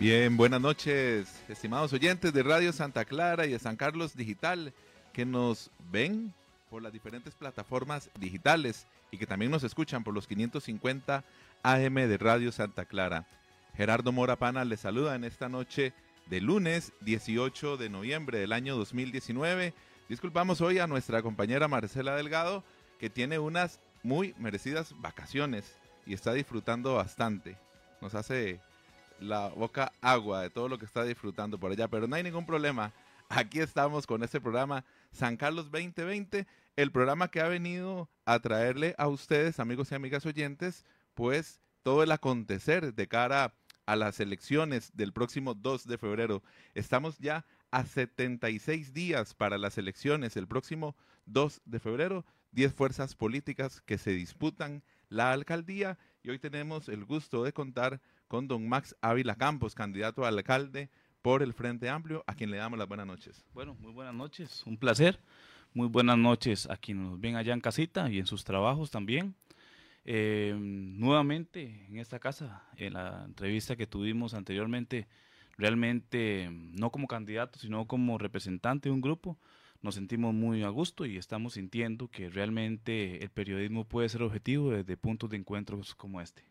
Bien, buenas noches, estimados oyentes de Radio Santa Clara y de San Carlos Digital, que nos ven por las diferentes plataformas digitales y que también nos escuchan por los 550 AM de Radio Santa Clara. Gerardo Mora Pana les saluda en esta noche de lunes 18 de noviembre del año 2019. Disculpamos hoy a nuestra compañera Marcela Delgado, que tiene unas muy merecidas vacaciones y está disfrutando bastante. Nos hace la boca agua de todo lo que está disfrutando por allá, pero no hay ningún problema. Aquí estamos con este programa San Carlos 2020, el programa que ha venido a traerle a ustedes, amigos y amigas oyentes, pues todo el acontecer de cara a las elecciones del próximo 2 de febrero. Estamos ya a 76 días para las elecciones el próximo 2 de febrero. 10 fuerzas políticas que se disputan la alcaldía y hoy tenemos el gusto de contar con don Max Ávila Campos, candidato a alcalde por el Frente Amplio, a quien le damos las buenas noches. Bueno, muy buenas noches, un placer. Muy buenas noches a quienes nos ven allá en casita y en sus trabajos también. Eh, nuevamente en esta casa, en la entrevista que tuvimos anteriormente, realmente no como candidato, sino como representante de un grupo, nos sentimos muy a gusto y estamos sintiendo que realmente el periodismo puede ser objetivo desde puntos de encuentros como este.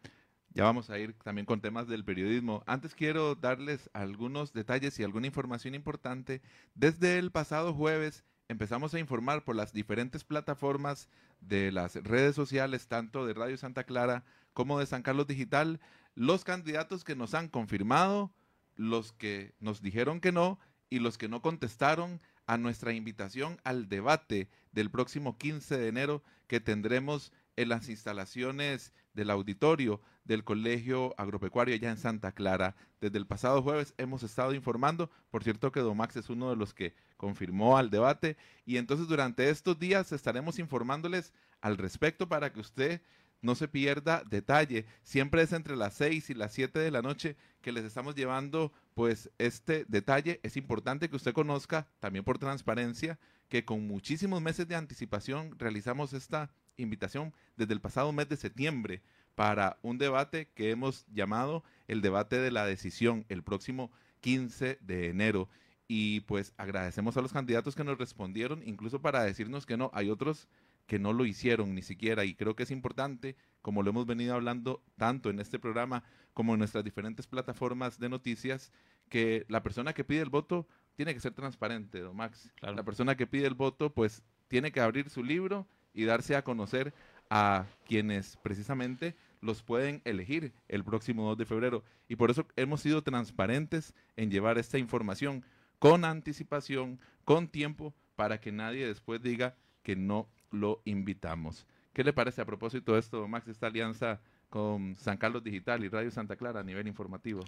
Ya vamos a ir también con temas del periodismo. Antes quiero darles algunos detalles y alguna información importante. Desde el pasado jueves empezamos a informar por las diferentes plataformas de las redes sociales, tanto de Radio Santa Clara como de San Carlos Digital, los candidatos que nos han confirmado, los que nos dijeron que no y los que no contestaron a nuestra invitación al debate del próximo 15 de enero que tendremos en las instalaciones del auditorio del Colegio Agropecuario allá en Santa Clara. Desde el pasado jueves hemos estado informando, por cierto que Domax es uno de los que confirmó al debate y entonces durante estos días estaremos informándoles al respecto para que usted no se pierda detalle. Siempre es entre las 6 y las 7 de la noche que les estamos llevando pues este detalle. Es importante que usted conozca, también por transparencia, que con muchísimos meses de anticipación realizamos esta invitación desde el pasado mes de septiembre para un debate que hemos llamado el debate de la decisión el próximo 15 de enero. Y pues agradecemos a los candidatos que nos respondieron, incluso para decirnos que no, hay otros que no lo hicieron ni siquiera. Y creo que es importante, como lo hemos venido hablando tanto en este programa como en nuestras diferentes plataformas de noticias, que la persona que pide el voto tiene que ser transparente, don Max. La persona que pide el voto, pues tiene que abrir su libro y darse a conocer a quienes precisamente los pueden elegir el próximo 2 de febrero. Y por eso hemos sido transparentes en llevar esta información con anticipación, con tiempo, para que nadie después diga que no lo invitamos. ¿Qué le parece a propósito de esto, Max, esta alianza con San Carlos Digital y Radio Santa Clara a nivel informativo?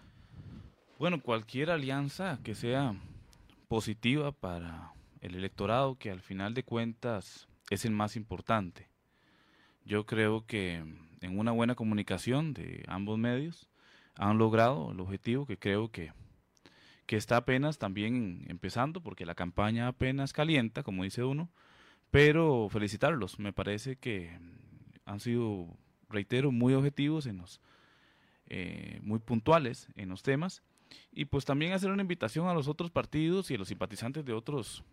Bueno, cualquier alianza que sea positiva para el electorado, que al final de cuentas es el más importante. Yo creo que en una buena comunicación de ambos medios han logrado el objetivo que creo que, que está apenas también empezando, porque la campaña apenas calienta, como dice uno, pero felicitarlos, me parece que han sido, reitero, muy objetivos en los, eh, muy puntuales en los temas, y pues también hacer una invitación a los otros partidos y a los simpatizantes de otros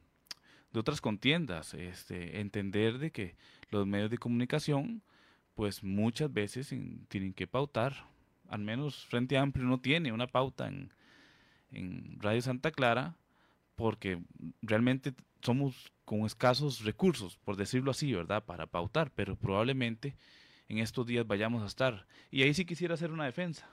de otras contiendas, este, entender de que los medios de comunicación, pues muchas veces tienen que pautar, al menos Frente Amplio no tiene una pauta en, Radio Santa Clara, porque realmente somos con escasos recursos, por decirlo así, ¿verdad?, para pautar, pero probablemente en estos días vayamos a estar. Y ahí sí quisiera hacer una defensa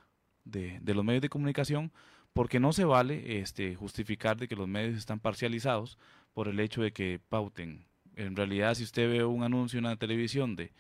de, de los medios de comunicación, porque no se vale este, justificar de que los medios están parcializados por el hecho de que pauten. En realidad, si usted ve un anuncio en la televisión de,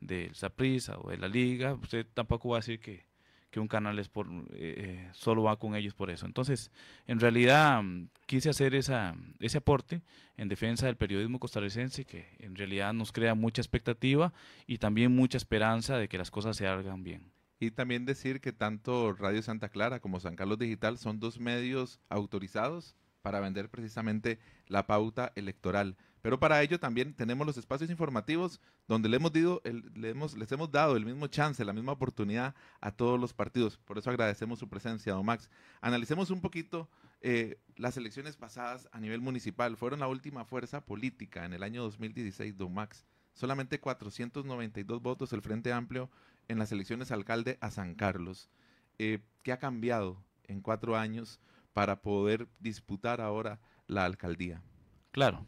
de Saprisa o de la Liga, usted tampoco va a decir que, un canal es por, eh, eh, solo va con ellos por eso. Entonces, en realidad mm, quise hacer esa, ese aporte en defensa del periodismo costarricense que en realidad nos crea mucha expectativa y también mucha esperanza de que las cosas se hagan bien. Y también decir que tanto Radio Santa Clara como San Carlos Digital son dos medios autorizados para vender precisamente la pauta electoral. Pero para ello también tenemos los espacios informativos donde le hemos, les hemos dado el mismo chance, la misma oportunidad a todos los partidos. Por eso agradecemos su presencia, don Max. Analicemos un poquito eh, las elecciones pasadas a nivel municipal. Fueron la última fuerza política en el año 2016, don Max. Solamente 492 votos el Frente Amplio en las elecciones alcalde a San Carlos. Eh, ¿Qué ha cambiado en cuatro años para poder disputar ahora la alcaldía? Claro,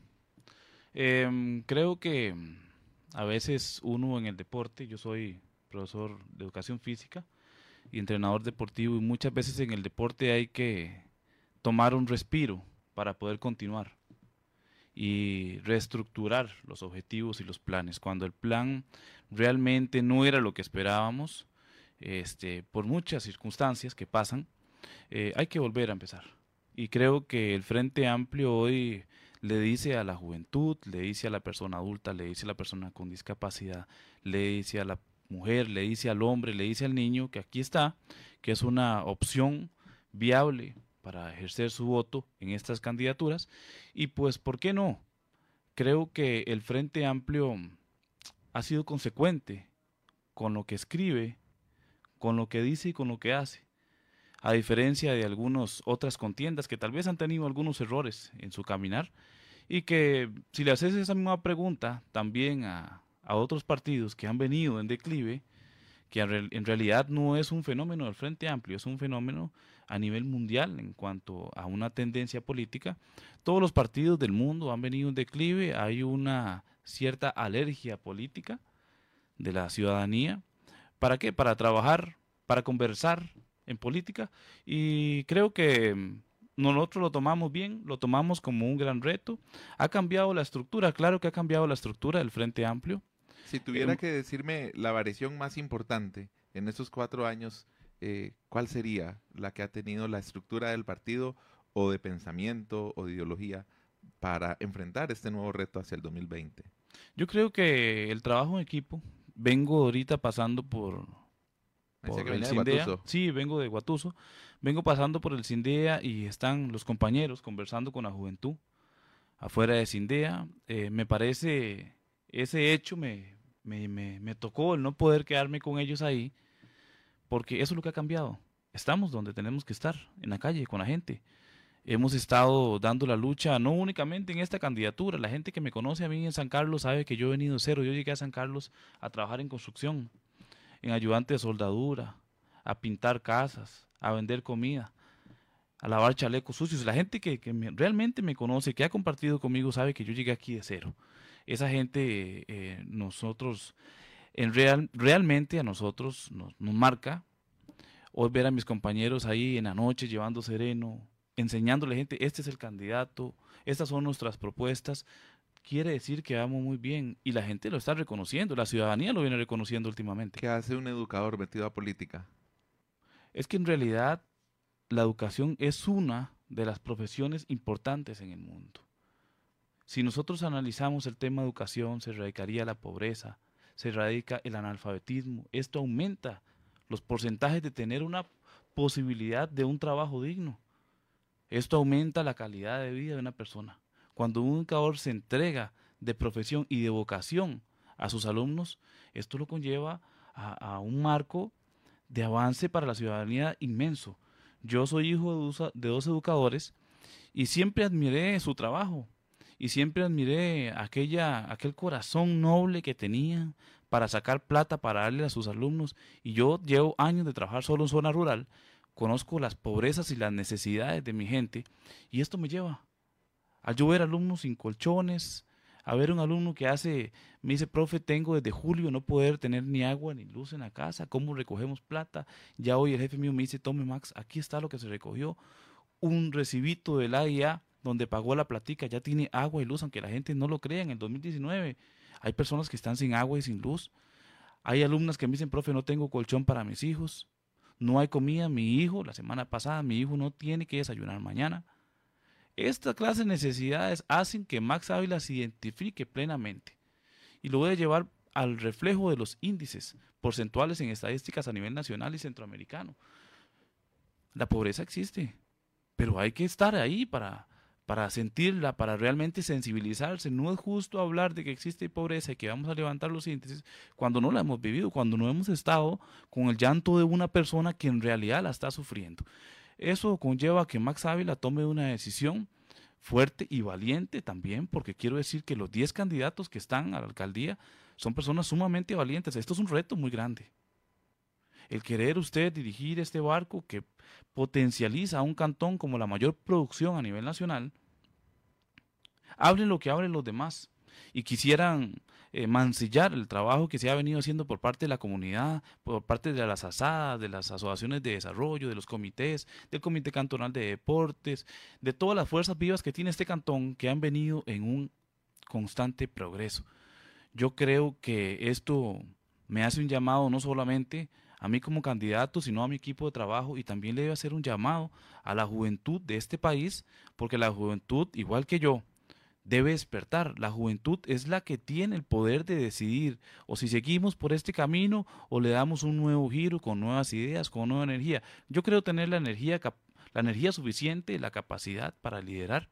Em, creo que a veces uno en el deporte, yo soy profesor de educación física y entrenador deportivo y muchas veces en el deporte hay que tomar un respiro para poder continuar y reestructurar los objetivos y los planes. Cuando el plan realmente no era lo que esperábamos, este, por muchas circunstancias que pasan, eh, hay que volver a empezar. Y creo que el Frente Amplio hoy le dice a la juventud, le dice a la persona adulta, le dice a la persona con discapacidad, le dice a la mujer, le dice al hombre, le dice al niño que aquí está, que es una opción viable para ejercer su voto en estas candidaturas. Y pues, ¿por qué no? Creo que el Frente Amplio ha sido consecuente con lo que escribe, con lo que dice y con lo que hace. A diferencia de algunas otras contiendas que tal vez han tenido algunos errores en su caminar, y que si le haces esa misma pregunta también a, otros partidos que han venido en declive, que en realidad no es un fenómeno del Frente Amplio, es un fenómeno a nivel mundial en cuanto a una tendencia política. Todos los partidos del mundo han venido en declive, hay una cierta alergia política de la ciudadanía. ¿Para qué? Para trabajar, para conversar en política. Y creo que nosotros lo tomamos bien, lo tomamos como un gran reto. Ha cambiado la estructura, claro que ha cambiado la estructura del Frente Amplio. Si tuviera em, que decirme la variación más importante en estos cuatro años, eh, ¿cuál sería la que ha tenido la estructura del partido o de pensamiento o de ideología para enfrentar este nuevo reto hacia el 2020? Yo creo que el trabajo en equipo, vengo ahorita pasando por, por el CINDEA. Sí, vengo de Guatuso. Vengo pasando por el CINDEA y están los compañeros conversando con la juventud afuera de CINDEA. Eh, me parece, ese hecho me, me, me, me tocó el no poder quedarme con ellos ahí, porque eso es lo que ha cambiado. Estamos donde tenemos que estar, en la calle, con la gente. Hemos estado dando la lucha, no únicamente en esta candidatura. La gente que me conoce a mí en San Carlos sabe que yo he venido cero. Yo llegué a San Carlos a trabajar en construcción en ayudante de soldadura, a pintar casas, a vender comida, a lavar chalecos sucios. La gente que, realmente me conoce, que ha compartido conmigo, sabe que yo llegué aquí de cero. Esa gente, eh, nosotros, en real, realmente a nosotros nos, nos marca. Hoy ver a mis compañeros ahí en la noche llevando sereno, enseñándole a la gente, este es el candidato, estas son nuestras propuestas quiere decir que vamos muy bien y la gente lo está reconociendo, la ciudadanía lo viene reconociendo últimamente. ¿Qué hace un educador metido a política? Es que en realidad la educación es una de las profesiones importantes en el mundo. Si nosotros analizamos el tema educación, se erradicaría la pobreza, se erradica el analfabetismo, esto aumenta los porcentajes de tener una posibilidad de un trabajo digno. Esto aumenta la calidad de vida de una persona. Cuando un educador se entrega de profesión y de vocación a sus alumnos, esto lo conlleva a, un marco de avance para la ciudadanía inmenso. Yo soy hijo de, dos educadores y siempre admiré su trabajo y siempre admiré aquella, aquel corazón noble que tenían para sacar plata para darle a sus alumnos. Y yo llevo años de trabajar solo en zona rural, conozco las pobrezas y las necesidades de mi gente y esto me lleva al yo ver alumnos sin colchones, a ver un alumno que hace, me dice, profe, tengo desde julio no poder tener ni agua ni luz en la casa, ¿cómo recogemos plata? Ya hoy el jefe mío me dice, tome Max, aquí está lo que se recogió, un recibito del AIA donde pagó la platica, ya tiene agua y luz, aunque la gente no lo crea, en el 2019 hay personas que están sin agua y sin luz, hay alumnas que me dicen, profe, no tengo colchón para mis hijos, no hay comida, mi hijo, la semana pasada, mi hijo no tiene que desayunar mañana, esta clase de necesidades hacen que Max Ávila se identifique plenamente y lo a llevar al reflejo de los índices porcentuales en estadísticas a nivel nacional y centroamericano. La pobreza existe, pero hay que estar ahí para, para sentirla, para realmente sensibilizarse. No es justo hablar de que existe pobreza y que vamos a levantar los índices cuando no la hemos vivido, cuando no hemos estado con el llanto de una persona que en realidad la está sufriendo. Eso conlleva que Max Ávila tome una decisión fuerte y valiente también, porque quiero decir que los 10 candidatos que están a la alcaldía son personas sumamente valientes. Esto es un reto muy grande. El querer usted dirigir este barco que potencializa a un cantón como la mayor producción a nivel nacional, hablen lo que hablen los demás y quisieran eh, mancillar el trabajo que se ha venido haciendo por parte de la comunidad, por parte de las asadas, de las asociaciones de desarrollo, de los comités, del Comité Cantonal de Deportes, de todas las fuerzas vivas que tiene este cantón que han venido en un constante progreso. Yo creo que esto me hace un llamado no solamente a mí como candidato, sino a mi equipo de trabajo y también le debe hacer un llamado a la juventud de este país, porque la juventud, igual que yo, debe despertar. La juventud es la que tiene el poder de decidir o si seguimos por este camino o le damos un nuevo giro con nuevas ideas, con nueva energía. Yo creo tener la energía, la energía suficiente, la capacidad para liderar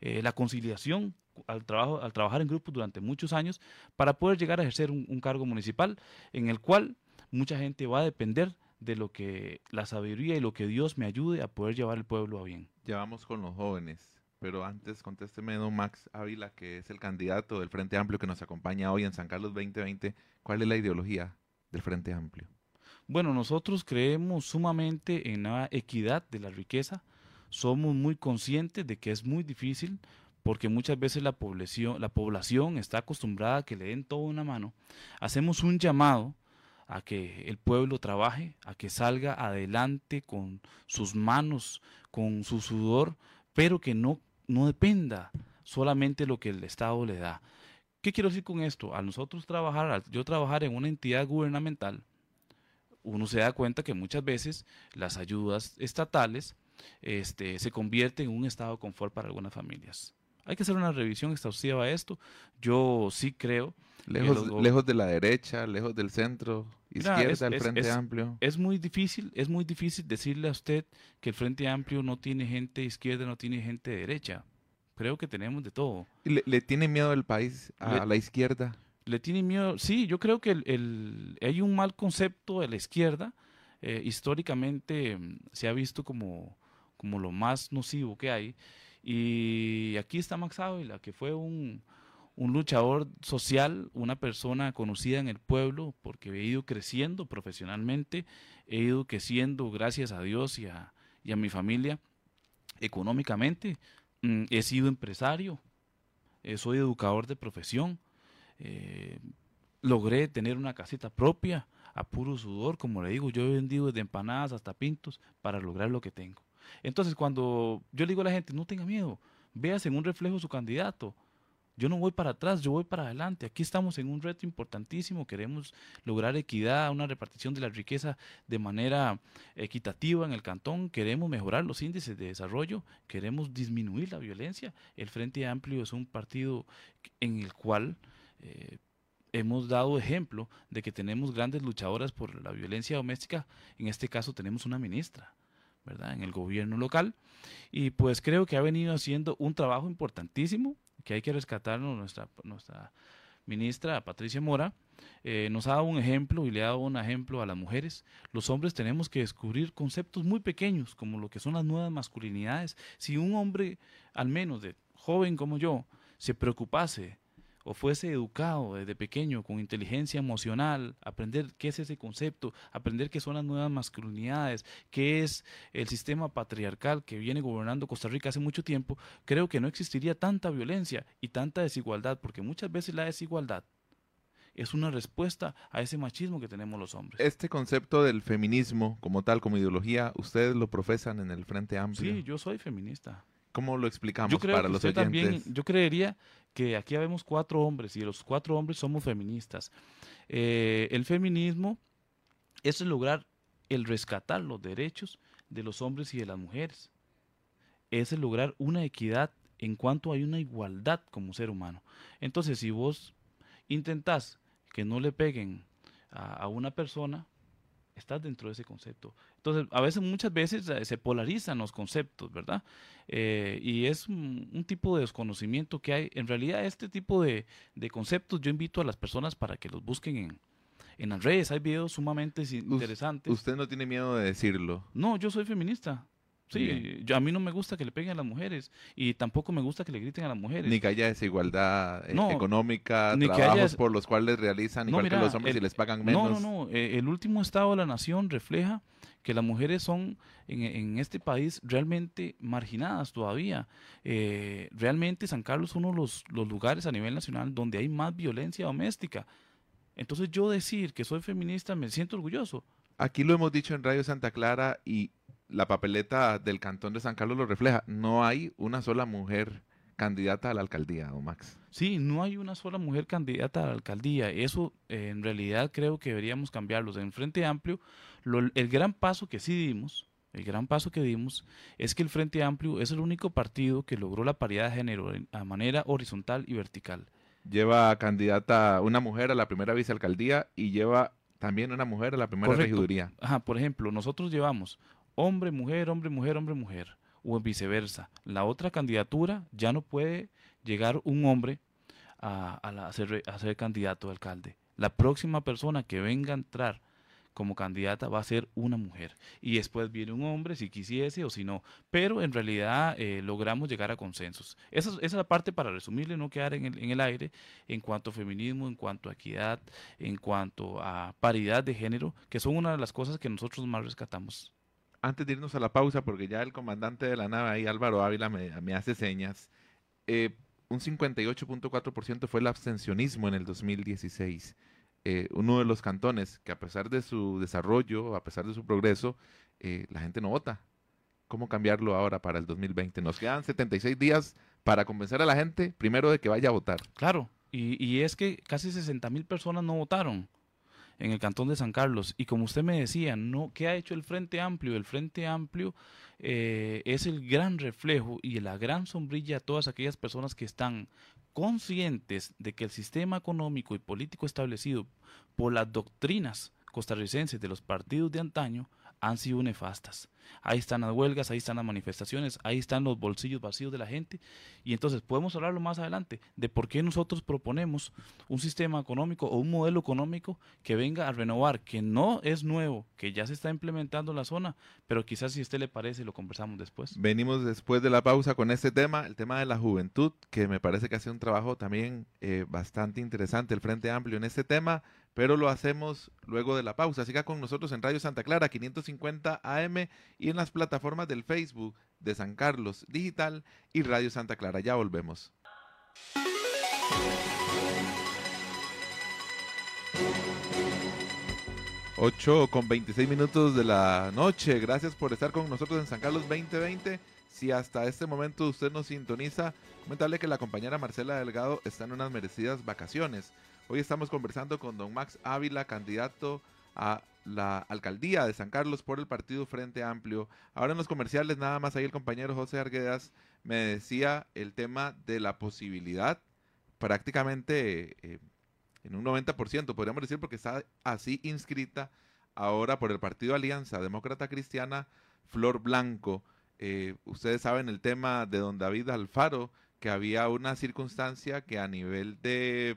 eh, la conciliación al, trabajo, al trabajar en grupos durante muchos años para poder llegar a ejercer un, cargo municipal en el cual mucha gente va a depender de lo que la sabiduría y lo que Dios me ayude a poder llevar el pueblo a bien. Ya vamos con los jóvenes, pero antes contésteme, don Max Ávila, que es el candidato del Frente Amplio que nos acompaña hoy en San Carlos 2020. ¿Cuál es la ideología del Frente Amplio? Bueno, nosotros creemos sumamente en la equidad de la riqueza. Somos muy conscientes de que es muy difícil porque muchas veces la población, la población está acostumbrada a que le den todo una mano. Hacemos un llamado a que el pueblo trabaje, a que salga adelante con sus manos, con su sudor, pero que no, no dependa solamente lo que el Estado le da. ¿Qué quiero decir con esto? Al nosotros trabajar, al yo trabajar en una entidad gubernamental, uno se da cuenta que muchas veces las ayudas estatales este, se convierten en un estado de confort para algunas familias. Hay que hacer una revisión exhaustiva a esto. Yo sí creo. Lejos, lejos de la derecha, lejos del centro, izquierda, el Frente Amplio. Es muy difícil, es muy difícil decirle a usted que el Frente Amplio no tiene gente izquierda, no tiene gente derecha. Creo que tenemos de todo. ¿Le, tiene miedo el país a la izquierda? Le tiene miedo, sí, yo creo que el, hay un mal concepto de la izquierda. Eh, históricamente mm, se ha visto como, como lo más nocivo que hay. Y aquí está Max Ávila, que fue un, luchador social, una persona conocida en el pueblo, porque he ido creciendo profesionalmente, he ido creciendo gracias a Dios y a, mi familia económicamente. Mm, he sido empresario, eh, soy educador de profesión, eh, logré tener una casita propia a puro sudor, como le digo, yo he vendido desde empanadas hasta pintos para lograr lo que tengo. Entonces, cuando yo le digo a la gente, no tenga miedo, véase en un reflejo su candidato. Yo no voy para atrás, yo voy para adelante. Aquí estamos en un reto importantísimo. Queremos lograr equidad, una repartición de la riqueza de manera equitativa en el cantón. Queremos mejorar los índices de desarrollo. Queremos disminuir la violencia. El Frente Amplio es un partido en el cual eh, hemos dado ejemplo de que tenemos grandes luchadoras por la violencia doméstica. En este caso tenemos una ministra En el gobierno local. Y pues creo que ha venido haciendo un trabajo importantísimo que hay que rescatarnos nuestra, nuestra ministra Patricia Mora. Eh, nos ha dado un ejemplo y le ha dado un ejemplo a las mujeres. Los hombres tenemos que descubrir conceptos muy pequeños como lo que son las nuevas masculinidades. Si un hombre, al menos de joven como yo, se preocupase o fuese educado desde pequeño con inteligencia emocional, aprender qué es ese concepto, aprender qué son las nuevas masculinidades, qué es el sistema patriarcal que viene gobernando Costa Rica hace mucho tiempo, creo que no existiría tanta violencia y tanta desigualdad, porque muchas veces la desigualdad es una respuesta a ese machismo que tenemos los hombres. Este concepto del feminismo como tal, como ideología, ustedes lo profesan en el Frente Amplio. Sí, yo soy feminista. ¿Cómo lo explicamos para los oyentes? También, yo creería que aquí vemos cuatro hombres y los cuatro hombres somos feministas. Eh, el feminismo es lograr el rescatar los derechos de los hombres y de las mujeres. Es el lograr una equidad en cuanto hay una igualdad como ser humano. Entonces, si vos intentás que no le peguen a, una persona, estás dentro de ese concepto. Entonces, a veces, muchas veces eh, se polarizan los conceptos, ¿verdad? Eh, y es un, tipo de desconocimiento que hay. En realidad, este tipo de, conceptos yo invito a las personas para que los busquen en, en las redes. Hay videos sumamente interesantes. ¿Usted no tiene miedo de decirlo? No, yo soy feminista. Sí, yo, a mí no me gusta que le peguen a las mujeres y tampoco me gusta que le griten a las mujeres. Ni que haya desigualdad eh, económica, ni trabajos por los cuales realizan igual que los hombres y les pagan menos. No, no, no. Eh, el último estado de la nación refleja que las mujeres son en, este país realmente marginadas todavía. Eh, realmente San Carlos es uno de los, los lugares a nivel nacional donde hay más violencia doméstica. Entonces yo decir que soy feminista me siento orgulloso. Aquí lo hemos dicho en Radio Santa Clara y la papeleta del cantón de San Carlos lo refleja. No hay una sola mujer candidata a la alcaldía, don Max. Sí, no hay una sola mujer candidata a la alcaldía. Eso eh, en realidad creo que deberíamos cambiarlo. En Frente Amplio, el gran paso que sí dimos, el gran paso que dimos es que el Frente Amplio es el único partido que logró la paridad de género a manera horizontal y vertical. Lleva candidata una mujer a la primera vicealcaldía y lleva también una mujer a la primera regiduría. Ajá, por ejemplo, nosotros llevamos hombre, mujer, hombre, mujer, hombre, mujer, o viceversa. La otra candidatura ya no puede llegar un hombre a, ser, a ser candidato a alcalde. La próxima persona que venga a entrar como candidata va a ser una mujer. Y después viene un hombre, si quisiese o si no. Pero en realidad eh, logramos llegar a consensos. Esa, es la parte para resumirle, no quedar en el, en el aire en cuanto a feminismo, en cuanto a equidad, en cuanto a paridad de género, que son una de las cosas que nosotros más rescatamos antes de irnos a la pausa, porque ya el comandante de la nave ahí, Álvaro Ávila, me, hace señas, eh, un 58.4% fue el abstencionismo en el 2016. Eh, uno de los cantones que a pesar de su desarrollo, a pesar de su progreso, eh, la gente no vota. ¿Cómo cambiarlo ahora para el 2020? Nos quedan 76 días para convencer a la gente, primero, de que vaya a votar. Claro, y, y es que casi 60 mil personas no votaron en el cantón de San Carlos. Y como usted me decía, no, ¿qué ha hecho el Frente Amplio? El Frente Amplio eh, es el gran reflejo y la gran sombrilla a todas aquellas personas que están conscientes de que el sistema económico y político establecido por las doctrinas costarricenses de los partidos de antaño han sido nefastas. Ahí están las huelgas, ahí están las manifestaciones, ahí están los bolsillos vacíos de la gente. Y entonces podemos hablarlo más adelante de por qué nosotros proponemos un sistema económico o un modelo económico que venga a renovar, que no es nuevo, que ya se está implementando en la zona, pero quizás si a usted le parece lo conversamos después. Venimos después de la pausa con este tema, el tema de la juventud, que me parece que hace un trabajo también eh, bastante interesante el Frente Amplio en este tema pero lo hacemos luego de la pausa. Siga con nosotros en Radio Santa Clara 550 AM y en las plataformas del Facebook de San Carlos Digital y Radio Santa Clara. Ya volvemos. 8 con 26 minutos de la noche. Gracias por estar con nosotros en San Carlos 2020. Si hasta este momento usted nos sintoniza, comentarle que la compañera Marcela Delgado está en unas merecidas vacaciones. Hoy estamos conversando con don Max Ávila, candidato a la alcaldía de San Carlos por el partido Frente Amplio. Ahora en los comerciales, nada más ahí el compañero José Arguedas me decía el tema de la posibilidad, prácticamente eh, en un 90%, podríamos decir, porque está así inscrita ahora por el partido Alianza Demócrata Cristiana, Flor Blanco. Eh, ustedes saben el tema de don David Alfaro, que había una circunstancia que a nivel de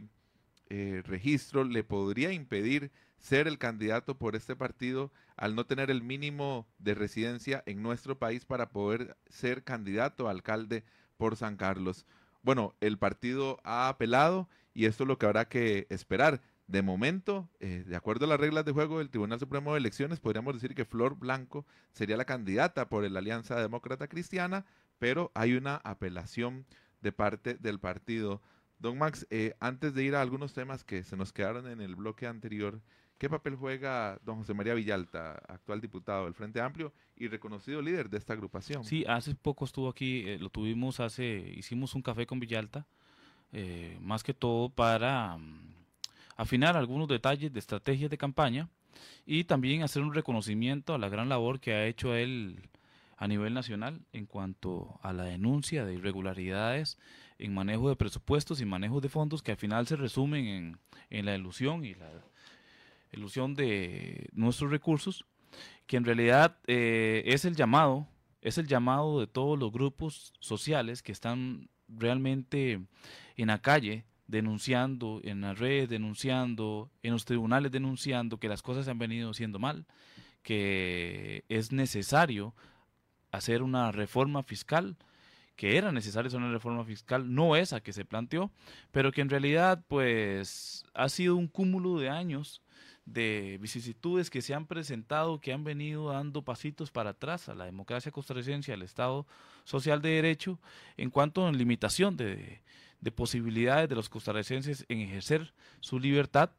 eh, registro le podría impedir ser el candidato por este partido al no tener el mínimo de residencia en nuestro país para poder ser candidato a alcalde por San Carlos. Bueno, el partido ha apelado y esto es lo que habrá que esperar. De momento, eh, de acuerdo a las reglas de juego del Tribunal Supremo de Elecciones, podríamos decir que Flor Blanco sería la candidata por la Alianza Demócrata Cristiana, pero hay una apelación de parte del partido Don Max, eh, antes de ir a algunos temas que se nos quedaron en el bloque anterior, ¿qué papel juega don José María Villalta, actual diputado del Frente Amplio y reconocido líder de esta agrupación? Sí, hace poco estuvo aquí, eh, lo tuvimos hace, hicimos un café con Villalta, eh, más que todo para mm, afinar algunos detalles de estrategias de campaña y también hacer un reconocimiento a la gran labor que ha hecho él a nivel nacional en cuanto a la denuncia de irregularidades en manejo de presupuestos y manejo de fondos que al final se resumen en, la ilusión y la ilusión de nuestros recursos, que en realidad eh, es el llamado, es el llamado de todos los grupos sociales que están realmente en la calle denunciando, en las redes denunciando, en los tribunales denunciando que las cosas se han venido haciendo mal, que es necesario hacer una reforma fiscal, que era necesaria una reforma fiscal, no esa que se planteó, pero que en realidad pues ha sido un cúmulo de años de vicisitudes que se han presentado, que han venido dando pasitos para atrás a la democracia costarricense, al Estado social de derecho, en cuanto a limitación de posibilidades de los costarricenses en ejercer su libertad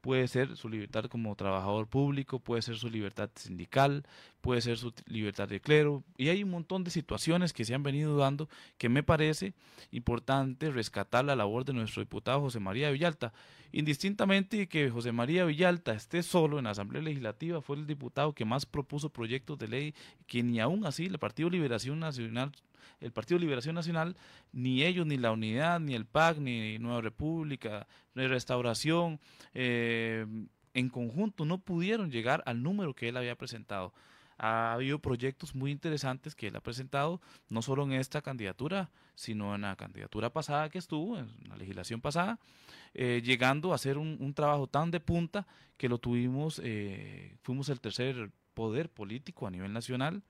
puede ser su libertad como trabajador público, puede ser su libertad sindical, puede ser su libertad de clero, y hay un montón de situaciones que se han venido dando que me parece importante rescatar la labor de nuestro diputado José María Villalta. Indistintamente que José María Villalta esté solo en la Asamblea Legislativa, fue el diputado que más propuso proyectos de ley que ni aún así el Partido Liberación Nacional el Partido Liberación Nacional, ni ellos, ni la Unidad, ni el PAC, ni Nueva República, ni Restauración, eh, en conjunto no pudieron llegar al número que él había presentado. Ha habido proyectos muy interesantes que él ha presentado, no solo en esta candidatura, sino en la candidatura pasada que estuvo, en la legislación pasada, eh, llegando a hacer un, trabajo tan de punta que lo tuvimos, eh, fuimos el tercer poder político a nivel nacional.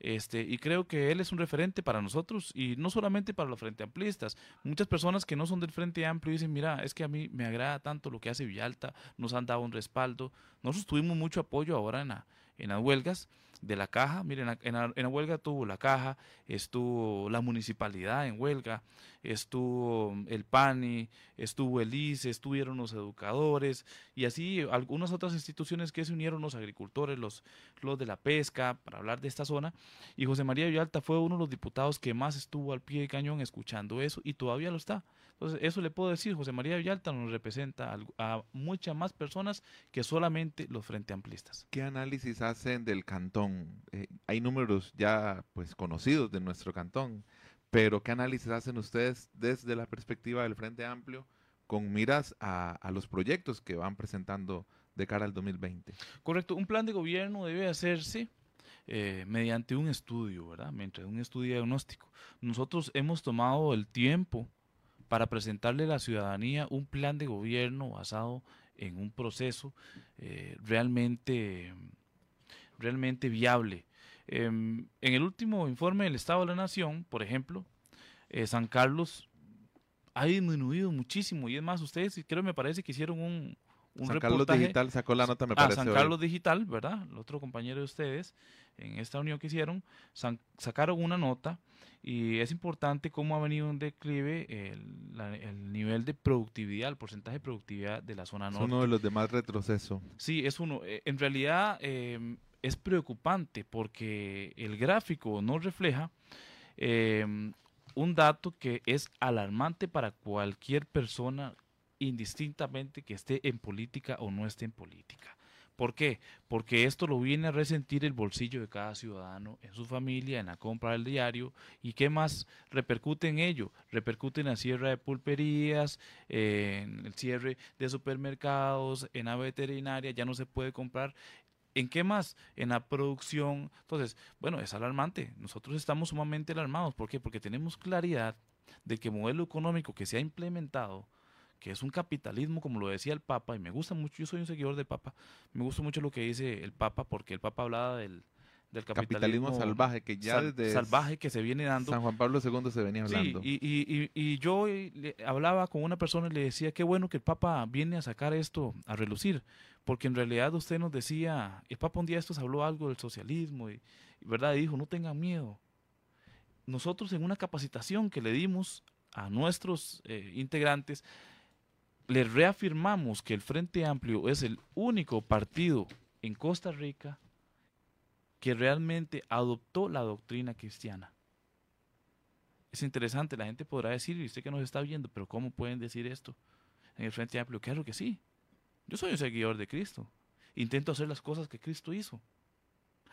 Este, y creo que él es un referente para nosotros y no solamente para los Frente Amplistas. Muchas personas que no son del Frente Amplio dicen, mira, es que a mí me agrada tanto lo que hace Villalta, nos han dado un respaldo. Nosotros tuvimos mucho apoyo ahora en, en las huelgas de la caja. Miren, en la, huelga tuvo la caja, estuvo la municipalidad en huelga, estuvo el PANI, estuvo el ICE, estuvieron los educadores y así algunas otras instituciones que se unieron, los agricultores, los, los de la pesca, para hablar de esta zona. Y José María Villalta fue uno de los diputados que más estuvo al pie de cañón escuchando eso y todavía lo está. Entonces, eso le puedo decir, José María Villalta nos representa a, muchas más personas que solamente los frente amplistas. ¿Qué análisis hacen del cantón? Eh, hay números ya pues conocidos de nuestro cantón, pero ¿qué análisis hacen ustedes desde la perspectiva del Frente Amplio con miras a, los proyectos que van presentando de cara al 2020? Correcto, un plan de gobierno debe hacerse eh, mediante un estudio, ¿verdad? Mediante un estudio diagnóstico. Nosotros hemos tomado el tiempo para presentarle a la ciudadanía un plan de gobierno basado en un proceso eh, realmente, realmente viable. Em, en el último informe del Estado de la Nación, por ejemplo, eh, San Carlos ha disminuido muchísimo y es más, ustedes creo me parece que hicieron un, un San Carlos Digital sacó la nota, me parece. Ah, San Carlos Digital, ¿verdad? El otro compañero de ustedes, en esta unión que hicieron, sacaron una nota y es importante cómo ha venido un declive el, nivel de productividad, el porcentaje de productividad de la zona norte. Es uno de los demás retroceso. Sí, es uno. Eh, en realidad em, es preocupante porque el gráfico no refleja em, un dato que es alarmante para cualquier persona indistintamente que esté en política o no esté en política. ¿Por qué? Porque esto lo viene a resentir el bolsillo de cada ciudadano, en su familia, en la compra del diario. ¿Y qué más repercute en ello? Repercute en la cierre de pulperías, en el cierre de supermercados, en la veterinaria, ya no se puede comprar. ¿En qué más? En la producción. Entonces, bueno, es alarmante. Nosotros estamos sumamente alarmados. ¿Por qué? Porque tenemos claridad de que el modelo económico que se ha implementado que es un capitalismo, como lo decía el Papa, y me gusta mucho, yo soy un seguidor del Papa, me gusta mucho lo que dice el Papa, porque el Papa hablaba del, capitalismo, salvaje, que ya desde salvaje que se viene dando. San Juan Pablo II se venía hablando. Sí, y, y, yo hablaba con una persona y le decía, qué bueno que el Papa viene a sacar esto a relucir, porque en realidad usted nos decía, el Papa un día esto habló algo del socialismo, y, ¿verdad? Y dijo, no tengan miedo. Nosotros en una capacitación que le dimos a nuestros eh, integrantes, le reafirmamos que el Frente Amplio es el único partido en Costa Rica que realmente adoptó la doctrina cristiana. Es interesante, la gente podrá decir, y usted que nos está viendo, pero ¿cómo pueden decir esto en el Frente Amplio? Claro que sí. Yo soy un seguidor de Cristo. Intento hacer las cosas que Cristo hizo.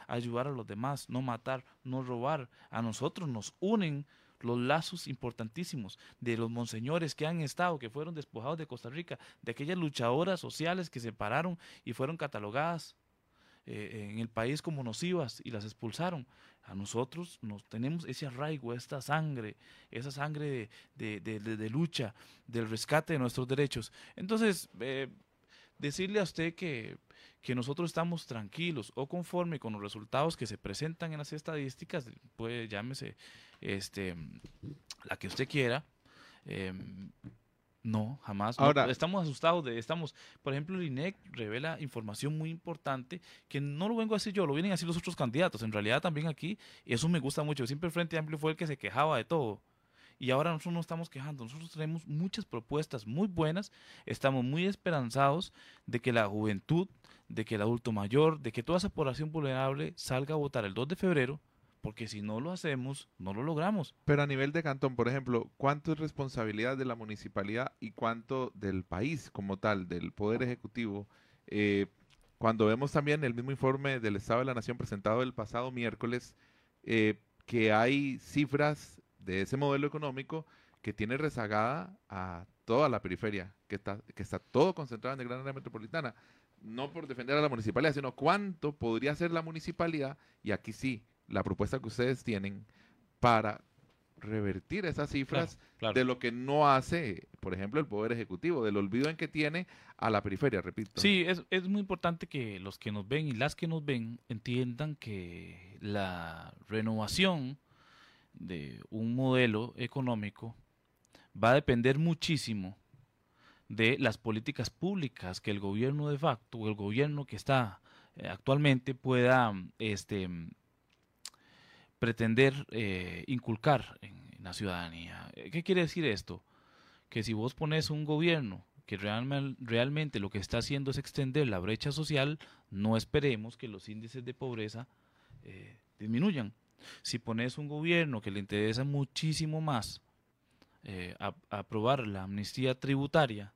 Ayudar a los demás, no matar, no robar. A nosotros nos unen los lazos importantísimos de los monseñores que han estado, que fueron despojados de Costa Rica, de aquellas luchadoras sociales que se pararon y fueron catalogadas eh, en el país como nocivas y las expulsaron. A nosotros nos tenemos ese arraigo, esta sangre, esa sangre de, de, lucha, del rescate de nuestros derechos. Entonces, eh, decirle a usted que, que nosotros estamos tranquilos o conforme con los resultados que se presentan en las estadísticas, puede llámese este, la que usted quiera, em, no, jamás. Ahora, estamos asustados de, estamos, por ejemplo, el INEC revela información muy importante que no lo vengo a decir yo, lo vienen a decir los otros candidatos. En realidad también aquí, y eso me gusta mucho, siempre el Frente Amplio fue el que se quejaba de todo. Y ahora nosotros no estamos quejando, nosotros tenemos muchas propuestas muy buenas, estamos muy esperanzados de que la juventud, de que el adulto mayor, de que toda esa población vulnerable salga a votar el 2 de febrero porque si no lo hacemos, no lo logramos. Pero a nivel de cantón, por ejemplo, ¿cuánto es responsabilidad de la municipalidad y cuánto del país como tal, del Poder Ejecutivo? Eh, cuando vemos también el mismo informe del Estado de la Nación presentado el pasado miércoles, eh, que hay cifras de ese modelo económico que tiene rezagada a toda la periferia, que está, que está todo concentrado en el gran área metropolitana. No por defender a la municipalidad, sino cuánto podría ser la municipalidad, y aquí sí, la propuesta que ustedes tienen para revertir esas cifras de lo que no hace, por ejemplo, el Poder Ejecutivo, del olvido en que tiene a la periferia, repito. Sí, es, es muy importante que los que nos ven y las que nos ven entiendan que la renovación de un modelo económico va a depender muchísimo de las políticas públicas que el gobierno de facto o el gobierno que está eh, actualmente pueda este, pretender eh, inculcar en, la ciudadanía. Eh, ¿Qué quiere decir esto? Que si vos pones un gobierno que realmente lo que está haciendo es extender la brecha social, no esperemos que los índices de pobreza eh, disminuyan. Si pones un gobierno que le interesa muchísimo más aprobar la amnistía tributaria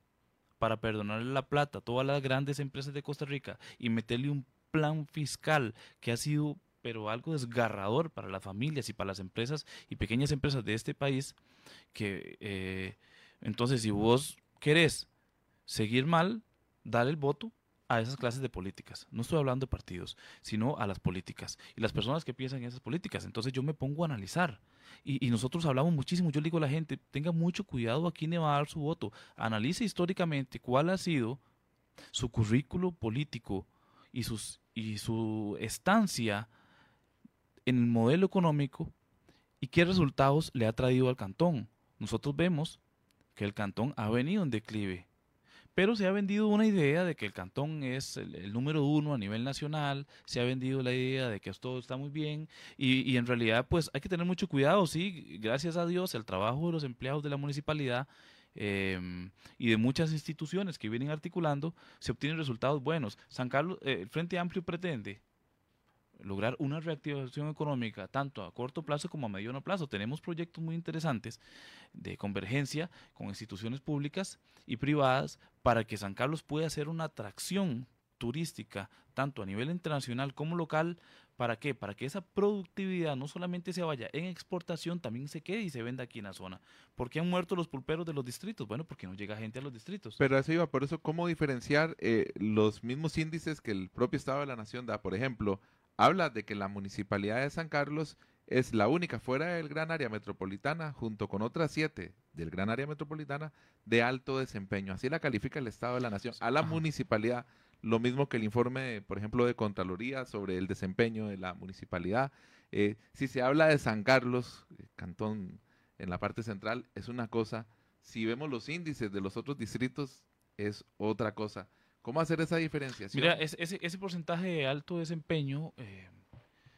para perdonarle la plata a todas las grandes empresas de Costa Rica y meterle un plan fiscal que ha sido pero algo desgarrador para las familias y para las empresas y pequeñas empresas de este país, que eh, entonces si vos querés seguir mal, dale el voto a esas clases de políticas. No estoy hablando de partidos, sino a las políticas. Y las personas que piensan en esas políticas. Entonces yo me pongo a analizar. Y, nosotros hablamos muchísimo. Yo le digo a la gente, tenga mucho cuidado a quién le va a dar su voto. Analice históricamente cuál ha sido su currículo político y, sus, y su estancia en el modelo económico y qué resultados le ha traído al cantón. Nosotros vemos que el cantón ha venido en declive, pero se ha vendido una idea de que el cantón es el, número uno a nivel nacional, se ha vendido la idea de que todo está muy bien y, en realidad pues hay que tener mucho cuidado, sí, gracias a Dios el trabajo de los empleados de la municipalidad em, y de muchas instituciones que vienen articulando, se obtienen resultados buenos. San Carlos, eh, el Frente Amplio pretende lograr una reactivación económica tanto a corto plazo como a mediano plazo. Tenemos proyectos muy interesantes de convergencia con instituciones públicas y privadas para que San Carlos pueda ser una atracción turística tanto a nivel internacional como local. ¿Para qué? Para que esa productividad no solamente se vaya en exportación, también se quede y se venda aquí en la zona. ¿Por qué han muerto los pulperos de los distritos? Bueno, porque no llega gente a los distritos. Pero eso iba, por eso, ¿cómo diferenciar eh, los mismos índices que el propio Estado de la Nación da? Por ejemplo, habla de que la municipalidad de San Carlos es la única fuera del gran área metropolitana, junto con otras siete del gran área metropolitana, de alto desempeño. Así la califica el Estado de la Nación. A la municipalidad, lo mismo que el informe, por ejemplo, de Contraloría sobre el desempeño de la municipalidad. Eh, si se habla de San Carlos, eh, cantón en la parte central, es una cosa. Si vemos los índices de los otros distritos, es otra cosa. ¿Cómo hacer esa diferenciación? Mira, ese, ese porcentaje de alto desempeño eh,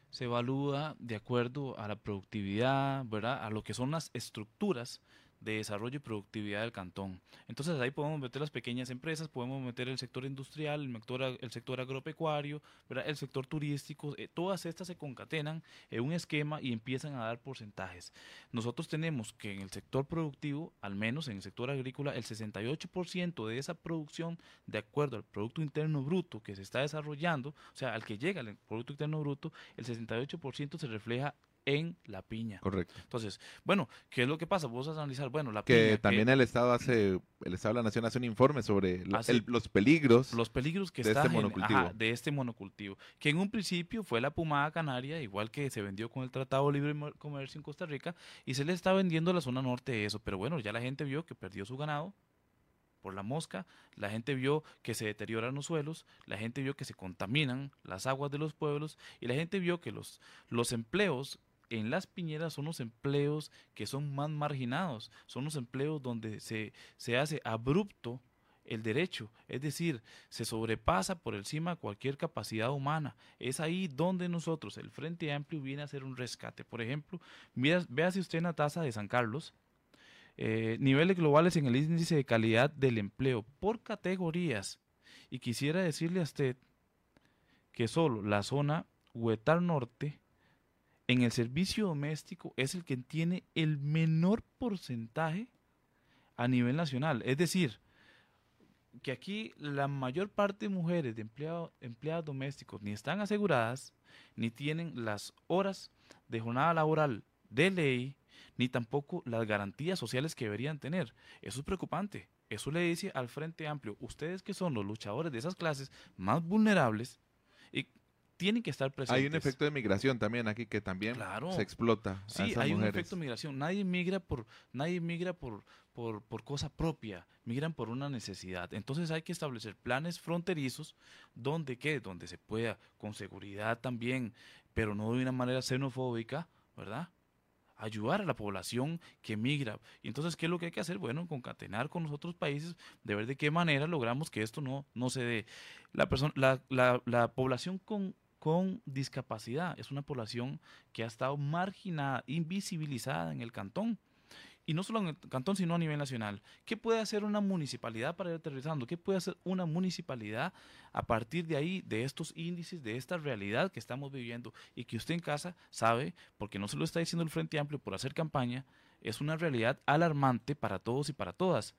se evalúa de acuerdo a la productividad, ¿verdad? A lo que son las estructuras de desarrollo y productividad del cantón. Entonces ahí podemos meter las pequeñas empresas, podemos meter el sector industrial, el sector, el sector agropecuario, el sector turístico, eh, todas estas se concatenan en un esquema y empiezan a dar porcentajes. Nosotros tenemos que en el sector productivo, al menos en el sector agrícola, el 68% de esa producción, de acuerdo al Producto Interno Bruto que se está desarrollando, o sea, al que llega el Producto Interno Bruto, el 68% se refleja en la piña. Correcto. Entonces, bueno, ¿qué es lo que pasa? Vos vas a analizar, bueno, la que piña. también que- el Estado hace, el Estado de la Nación hace un informe sobre lo- Hace- el- los peligros. los peligros que de está este monocultivo. ajá, de este monocultivo, que en un principio fue la pomada canaria, igual que se vendió con el Tratado Libre Comercio en Costa Rica, y se le está vendiendo a la zona norte de eso, pero bueno, ya la gente vio que perdió su ganado por la mosca, la gente vio que se deterioran los suelos, la gente vio que se contaminan las aguas de los pueblos, y la gente vio que los, los empleos en las piñeras son los empleos que son más marginados, son los empleos donde se, se hace abrupto el derecho, es decir, se sobrepasa por encima cualquier capacidad humana. Es ahí donde nosotros, el Frente Amplio, viene a hacer un rescate. Por ejemplo, mira, véase usted en la tasa de San Carlos, eh, niveles globales en el índice de calidad del empleo por categorías. Y quisiera decirle a usted que solo la zona Huetar Norte en el servicio doméstico es el que tiene el menor porcentaje a nivel nacional. Es decir, que aquí la mayor parte de mujeres de empleado, empleadas domésticos ni están aseguradas, ni tienen las horas de jornada laboral de ley, ni tampoco las garantías sociales que deberían tener. Eso es preocupante. Eso le dice al Frente Amplio, ustedes que son los luchadores de esas clases más vulnerables, tienen que estar presentes. Hay un efecto de migración también aquí que también Claro. se explota. a Sí, esas hay un efecto de migración. Nadie migra por, nadie migra por, por, por cosa propia, migran por una necesidad. Entonces hay que establecer planes fronterizos donde ¿qué? donde se pueda, con seguridad también, pero no de una manera xenofóbica, ¿verdad? ayudar a la población que migra. Y entonces, ¿qué es lo que hay que hacer? Bueno, concatenar con los otros países, de ver de qué manera logramos que esto no, no se dé. La, persona, la, la, la población con, con discapacidad es una población que ha estado marginada, invisibilizada en el cantón. Y no solo en el cantón, sino a nivel nacional. ¿Qué puede hacer una municipalidad para ir aterrizando? ¿Qué puede hacer una municipalidad a partir de ahí, de estos índices, de esta realidad que estamos viviendo y que usted en casa sabe, porque no se lo está diciendo el Frente Amplio por hacer campaña, es una realidad alarmante para todos y para todas.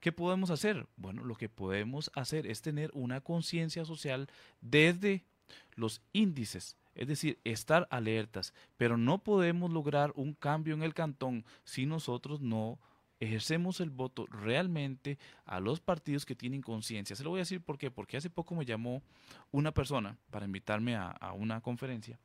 ¿Qué podemos hacer? Bueno, lo que podemos hacer es tener una conciencia social desde los índices, es decir, estar alertas, pero no podemos lograr un cambio en el cantón si nosotros no ejercemos el voto realmente a los partidos que tienen conciencia. Se lo voy a decir por qué, porque hace poco me llamó una persona para invitarme a, una conferencia.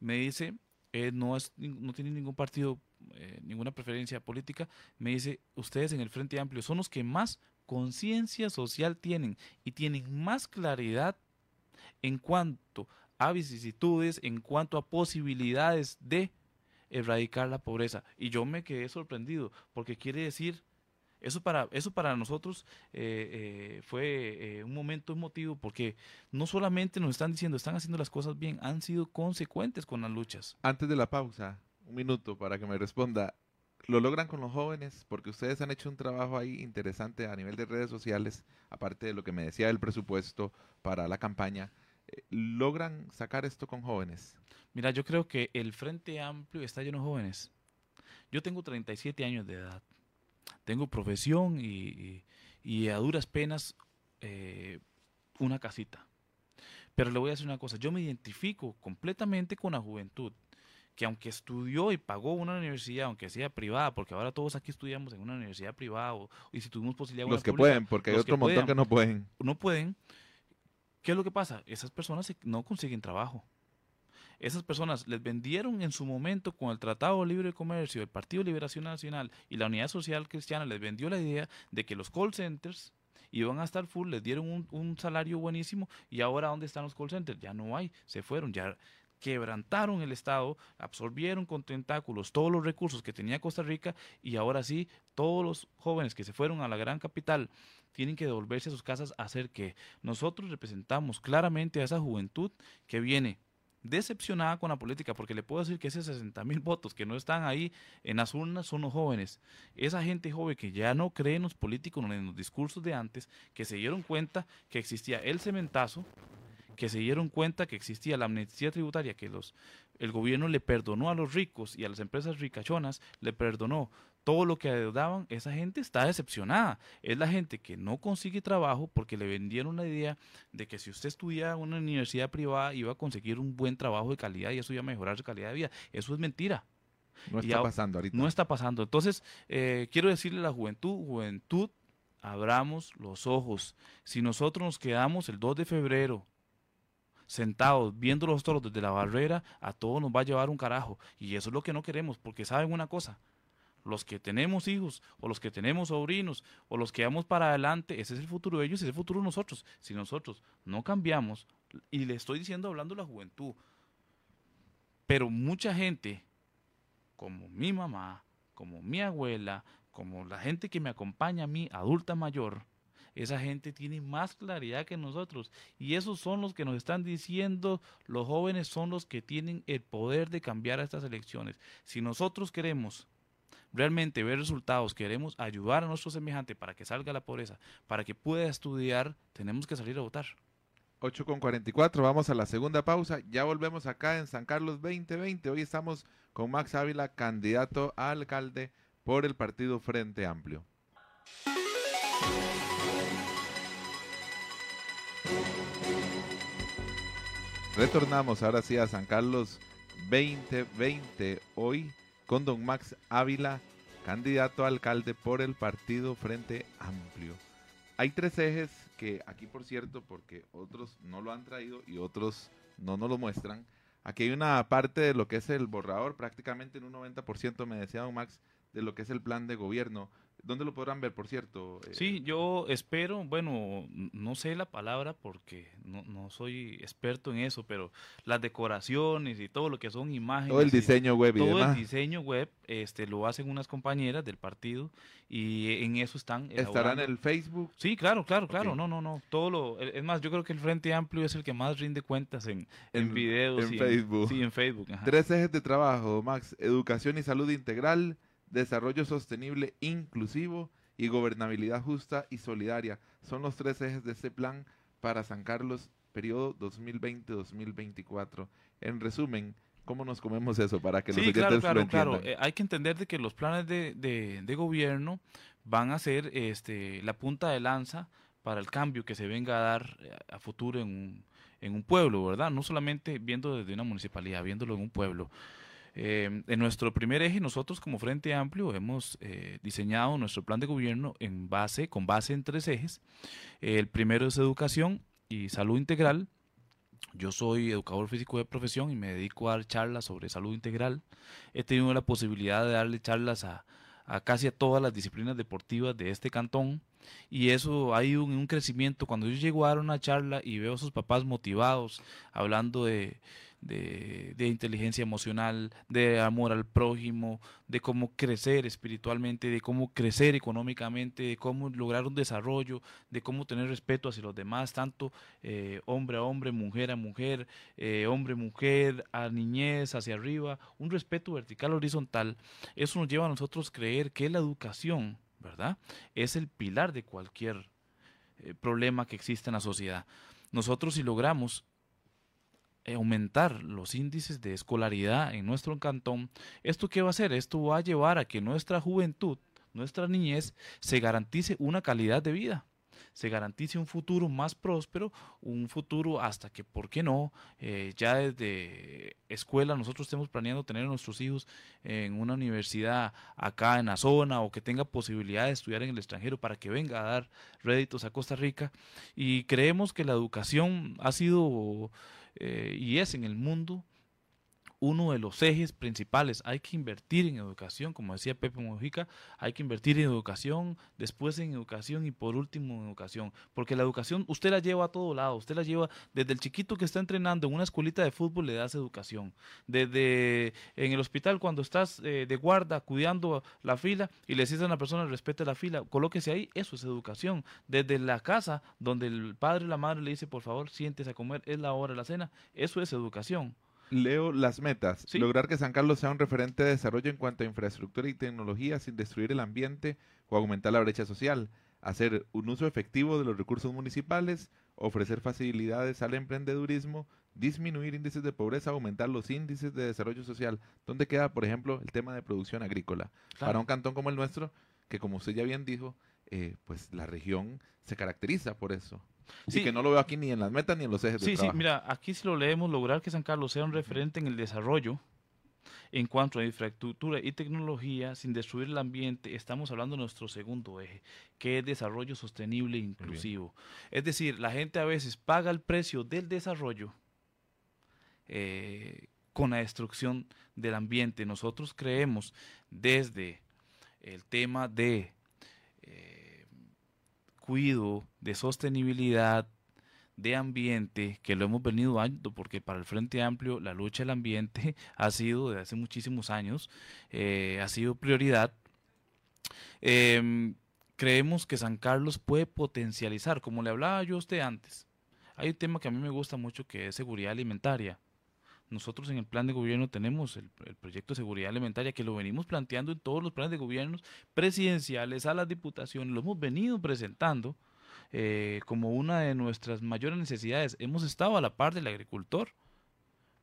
Me dice, eh, no, es, no tiene ningún partido, eh, ninguna preferencia política, me dice, ustedes en el Frente Amplio son los que más conciencia social tienen y tienen más claridad en cuanto a vicisitudes, en cuanto a posibilidades de erradicar la pobreza. Y yo me quedé sorprendido, porque quiere decir, eso para, eso para nosotros eh, eh, fue eh, un momento emotivo, porque no solamente nos están diciendo, están haciendo las cosas bien, han sido consecuentes con las luchas. Antes de la pausa, un minuto para que me responda. ¿Lo logran con los jóvenes? Porque ustedes han hecho un trabajo ahí interesante a nivel de redes sociales, aparte de lo que me decía del presupuesto para la campaña. ¿Logran sacar esto con jóvenes? Mira, yo creo que el Frente Amplio está lleno de jóvenes. Yo tengo 37 años de edad. Tengo profesión y, y- y a duras penas eh, una casita. Pero le voy a decir una cosa, yo me identifico completamente con la juventud, que aunque estudió y pagó una universidad, aunque sea privada, porque ahora todos aquí estudiamos en una universidad privada, o, y si tuvimos posibilidad Los que pública, pueden, porque hay otro montón puedan. que no pueden. no pueden, ¿qué es lo que pasa? Esas personas no consiguen trabajo. Esas personas les vendieron en su momento con el Tratado de Libre de Comercio, el Partido de Liberación Nacional y la Unidad Social Cristiana les vendió la idea de que los call centers iban a estar full, les dieron un, un salario buenísimo y ahora ¿dónde están los call centers? Ya no hay, se fueron, ya quebrantaron el Estado, absorbieron con tentáculos todos los recursos que tenía Costa Rica y ahora sí, todos los jóvenes que se fueron a la gran capital tienen que devolverse a sus casas a hacer que nosotros representamos claramente a esa juventud que viene decepcionada con la política, porque le puedo decir que esos 60 mil votos que no están ahí en las urnas son los jóvenes. Esa gente joven que ya no cree en los políticos, en los discursos de antes, que se dieron cuenta que existía el cementazo, que se dieron cuenta que existía la amnistía tributaria, que los, el gobierno le perdonó a los ricos y a las empresas ricachonas, le perdonó todo lo que adeudaban, esa gente está decepcionada. Es la gente que no consigue trabajo porque le vendieron la idea de que si usted estudia en una universidad privada iba a conseguir un buen trabajo de calidad y eso iba a mejorar su calidad de vida. Eso es mentira. No está pasando ahorita. No está pasando. Entonces, eh, quiero decirle a la juventud, juventud, abramos los ojos. Si nosotros nos quedamos el 2 de febrero sentados viendo los toros desde la barrera, a todos nos va a llevar un carajo. Y eso es lo que no queremos, porque saben una cosa, los que tenemos hijos o los que tenemos sobrinos o los que vamos para adelante, ese es el futuro de ellos, ese es el futuro de nosotros. Si nosotros no cambiamos, y le estoy diciendo hablando de la juventud, pero mucha gente, como mi mamá, como mi abuela, como la gente que me acompaña a mí, adulta mayor, esa gente tiene más claridad que nosotros. Y esos son los que nos están diciendo, los jóvenes son los que tienen el poder de cambiar estas elecciones. Si nosotros queremos realmente ver resultados, queremos ayudar a nuestro semejante para que salga la pobreza, para que pueda estudiar, tenemos que salir a votar. 8 con 44, vamos a la segunda pausa. Ya volvemos acá en San Carlos 2020. Hoy estamos con Max Ávila, candidato a alcalde por el partido Frente Amplio. Retornamos ahora sí a San Carlos 2020. Hoy con don Max Ávila, candidato a alcalde por el partido Frente Amplio. Hay tres ejes que aquí, por cierto, porque otros no lo han traído y otros no nos lo muestran. Aquí hay una parte de lo que es el borrador, prácticamente en un 90% me decía don Max, de lo que es el plan de gobierno. ¿Dónde lo podrán ver, por cierto? Eh, sí, yo espero, bueno, no sé la palabra porque no, no, soy experto en eso, pero las decoraciones y todo lo que son imágenes. Todo el diseño web y Todo el diseño web este, lo hacen unas compañeras del partido y en eso están. ¿Estará en el Facebook? Sí, claro, claro, claro. No, no, no. Todo lo, es más, yo creo que el Frente Amplio es el que más rinde cuentas en, en, videos. En Facebook. sí, en Facebook. Tres ejes de trabajo, Max. Educación y salud integral desarrollo sostenible inclusivo y gobernabilidad justa y solidaria. Son los tres ejes de este plan para San Carlos, periodo 2020-2024. En resumen, ¿cómo nos comemos eso para que los claro, claro, claro. Eh, hay que entender de que los planes de, de, gobierno van a ser este, la punta de lanza para el cambio que se venga a dar eh, a futuro en un, en un pueblo, ¿verdad? No solamente viendo desde una municipalidad, viéndolo en un pueblo. Eh, en nuestro primer eje, nosotros como Frente Amplio hemos eh, diseñado nuestro plan de gobierno con base en tres ejes. el primero es educación y salud integral. Yo soy educador físico de profesión y me dedico a dar charlas sobre salud integral. He tenido la posibilidad de darle charlas a, casi a todas las disciplinas deportivas de este cantón y eso ha ido en un crecimiento. Cuando yo llego a dar una charla y veo a sus papás motivados, hablando de, de, inteligencia emocional, de amor al prójimo, de cómo crecer espiritualmente, de cómo crecer económicamente, de cómo lograr un desarrollo, de cómo tener respeto hacia los demás, tanto eh, hombre a hombre, mujer a mujer, eh, hombre, mujer, a niñez, hacia arriba, un respeto vertical, horizontal. Eso nos lleva a nosotros creer que la educación, ¿verdad? Es el pilar de cualquier eh, problema que exista en la sociedad. Nosotros si logramos aumentar los índices de escolaridad en nuestro cantón, ¿esto qué va a hacer? Esto va a llevar a que nuestra juventud, nuestra niñez, se garantice una calidad de vida se garantice un futuro más próspero, un futuro hasta que, ¿por qué no? Eh, ya desde escuela nosotros estemos planeando tener a nuestros hijos en una universidad acá en la zona o que tenga posibilidad de estudiar en el extranjero para que venga a dar réditos a Costa Rica. Y creemos que la educación ha sido eh, y es en el mundo uno de los ejes principales. Hay que invertir en educación, como decía Pepe Mojica, hay que invertir en educación, después en educación y por último en educación. Porque la educación usted la lleva a todo lado, usted la lleva desde el chiquito que está entrenando en una escuelita de fútbol, le das educación. Desde en el hospital cuando estás eh, de guarda cuidando la fila y le dices a una persona respete la fila, colóquese ahí, eso es educación. Desde la casa donde el padre o la madre le dice por favor siéntese a comer, es la hora de la cena, eso es educación leo las metas. Lograr que San Carlos sea un referente de desarrollo en cuanto a infraestructura y tecnología sin destruir el ambiente o aumentar la brecha social. Hacer un uso efectivo de los recursos municipales, ofrecer facilidades al emprendedurismo, disminuir índices de pobreza, aumentar los índices de desarrollo social. ¿Dónde queda, por ejemplo, el tema de producción agrícola? Para un cantón como el nuestro, que como usted ya bien dijo, eh, pues la región se caracteriza por eso. Sí, que no lo veo aquí ni en las metas ni en los ejes sí, Sí, mira, aquí si lo leemos, lograr que San Carlos sea un referente en el desarrollo en cuanto a infraestructura y tecnología sin destruir el ambiente, estamos hablando de nuestro segundo eje, que es desarrollo sostenible e inclusivo. Es decir, la gente a veces paga el precio del desarrollo eh, con la destrucción del ambiente. Nosotros creemos desde el tema de eh, cuido, de sostenibilidad, de ambiente, que lo hemos venido dando, porque para el Frente Amplio la lucha del ambiente ha sido desde hace muchísimos años, eh, ha sido prioridad. Em, creemos que San Carlos puede potencializar, como le hablaba yo a usted antes, hay un tema que a mí me gusta mucho que es seguridad alimentaria. Nosotros en el plan de gobierno tenemos el, proyecto de seguridad alimentaria que lo venimos planteando en todos los planes de gobierno presidenciales, a las diputaciones, lo hemos venido presentando eh, como una de nuestras mayores necesidades. Hemos estado a la par del agricultor.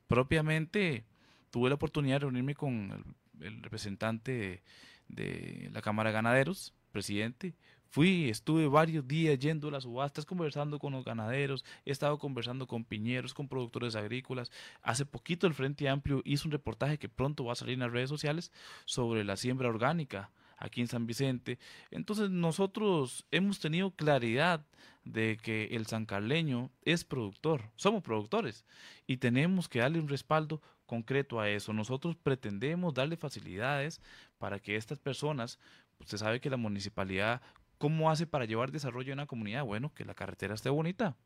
Propiamente tuve la oportunidad de reunirme con el, representante de, la Cámara de Ganaderos, presidente, Fui, estuve varios días yendo a las subastas, conversando con los ganaderos, he estado conversando con piñeros, con productores agrícolas. Hace poquito el Frente Amplio hizo un reportaje que pronto va a salir en las redes sociales sobre la siembra orgánica aquí en San Vicente. Entonces nosotros hemos tenido claridad de que el sancarleño es productor, somos productores y tenemos que darle un respaldo concreto a eso. Nosotros pretendemos darle facilidades para que estas personas, usted sabe que la municipalidad ¿Cómo hace para llevar desarrollo en una comunidad? Bueno, que la carretera esté bonita,